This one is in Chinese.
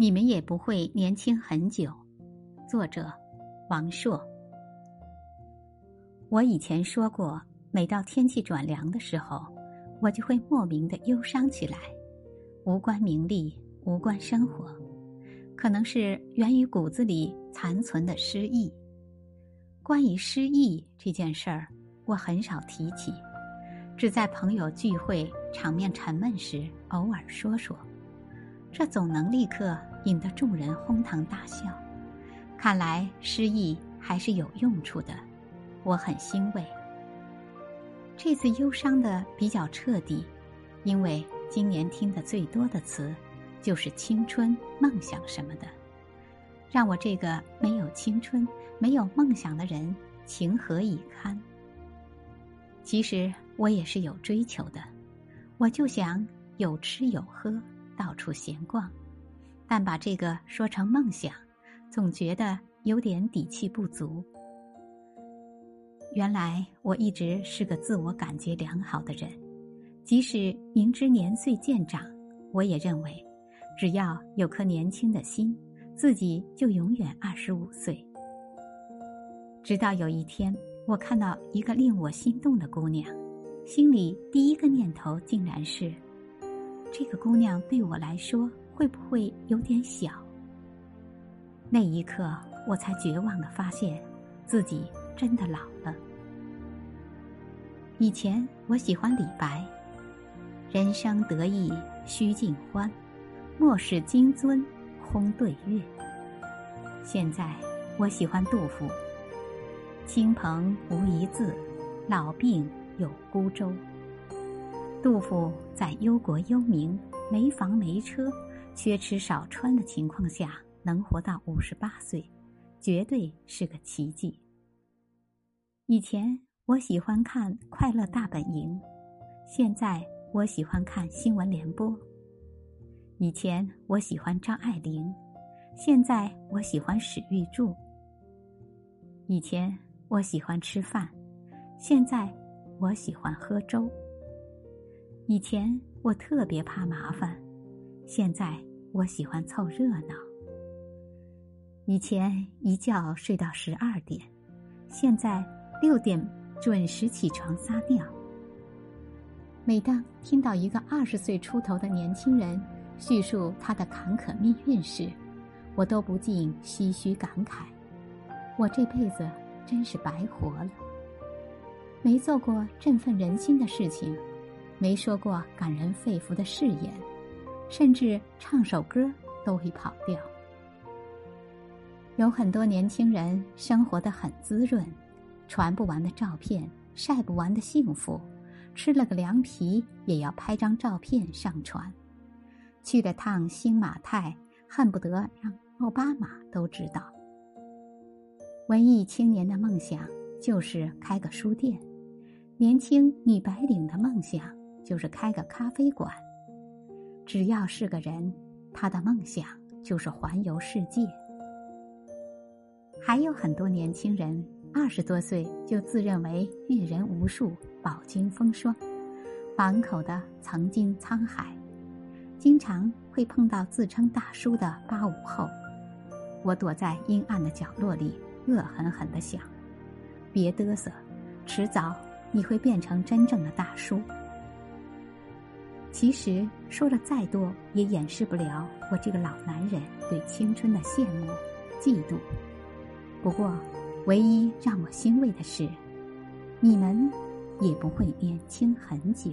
你们也不会年轻很久。作者：王朔。我以前说过，每到天气转凉的时候，我就会莫名的忧伤起来，无关名利，无关生活，可能是源于骨子里残存的失意。关于失意这件事儿，我很少提起。只在朋友聚会场面沉闷时偶尔说说，这总能立刻引得众人哄堂大笑。看来失意还是有用处的，我很欣慰。这次忧伤的比较彻底，因为今年听的最多的词就是青春、梦想什么的，让我这个没有青春、没有梦想的人情何以堪？其实。我也是有追求的，我就想有吃有喝，到处闲逛，但把这个说成梦想，总觉得有点底气不足。原来我一直是个自我感觉良好的人，即使明知年岁渐长，我也认为，只要有颗年轻的心，自己就永远二十五岁。直到有一天，我看到一个令我心动的姑娘。心里第一个念头竟然是：这个姑娘对我来说会不会有点小？那一刻，我才绝望的发现，自己真的老了。以前我喜欢李白，“人生得意须尽欢，莫使金樽空对月。”现在我喜欢杜甫，“亲朋无一字，老病。”有孤舟。杜甫在忧国忧民、没房没车、缺吃少穿的情况下，能活到五十八岁，绝对是个奇迹。以前我喜欢看《快乐大本营》，现在我喜欢看《新闻联播》。以前我喜欢张爱玲，现在我喜欢史玉柱。以前我喜欢吃饭，现在。我喜欢喝粥。以前我特别怕麻烦，现在我喜欢凑热闹。以前一觉睡到十二点，现在六点准时起床撒尿。每当听到一个二十岁出头的年轻人叙述他的坎坷命运时，我都不禁唏嘘感慨：我这辈子真是白活了。没做过振奋人心的事情，没说过感人肺腑的誓言，甚至唱首歌都会跑调。有很多年轻人生活的很滋润，传不完的照片，晒不完的幸福，吃了个凉皮也要拍张照片上传，去了趟新马泰，恨不得让奥巴马都知道。文艺青年的梦想就是开个书店。年轻女白领的梦想就是开个咖啡馆。只要是个人，他的梦想就是环游世界。还有很多年轻人二十多岁就自认为阅人无数、饱经风霜，满口的曾经沧海，经常会碰到自称大叔的八五后。我躲在阴暗的角落里，恶狠狠地想：别嘚瑟，迟早。你会变成真正的大叔。其实说了再多，也掩饰不了我这个老男人对青春的羡慕、嫉妒。不过，唯一让我欣慰的是，你们也不会年轻很久。